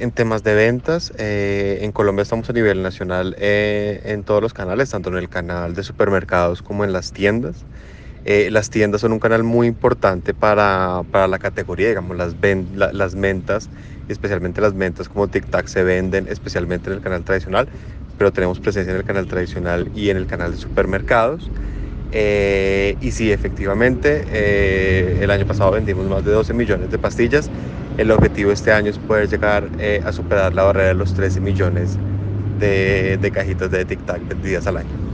En temas de ventas, eh, en Colombia estamos a nivel nacional eh, en todos los canales, tanto en el canal de supermercados como en las tiendas. Eh, las tiendas son un canal muy importante para, para la categoría, digamos, las, ven, la, las ventas, especialmente las ventas como TikTok se venden especialmente en el canal tradicional, pero tenemos presencia en el canal tradicional y en el canal de supermercados. Eh, y sí, efectivamente, eh, el año pasado vendimos más de 12 millones de pastillas. El objetivo este año es poder llegar eh, a superar la barrera de los 13 millones de, de cajitas de Tic Tac vendidas al año.